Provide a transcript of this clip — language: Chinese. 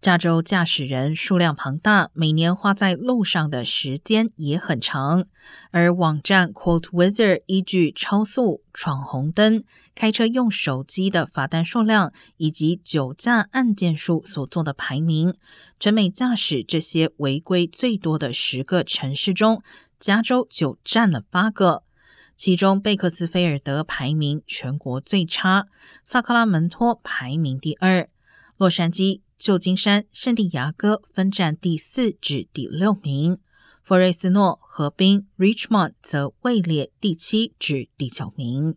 加州驾驶人数量庞大，每年花在路上的时间也很长。而网站 Quote Wizard 依据超速、闯红灯、开车用手机的罚单数量以及酒驾案件数所做的排名，全美驾驶这些违规最多的十个城市中，加州就占了八个。其中，贝克斯菲尔德排名全国最差，萨克拉门托排名第二，洛杉矶。旧金山、圣地牙哥分占第四至第六名，弗瑞斯诺、河滨 （Richmond） 则位列第七至第九名。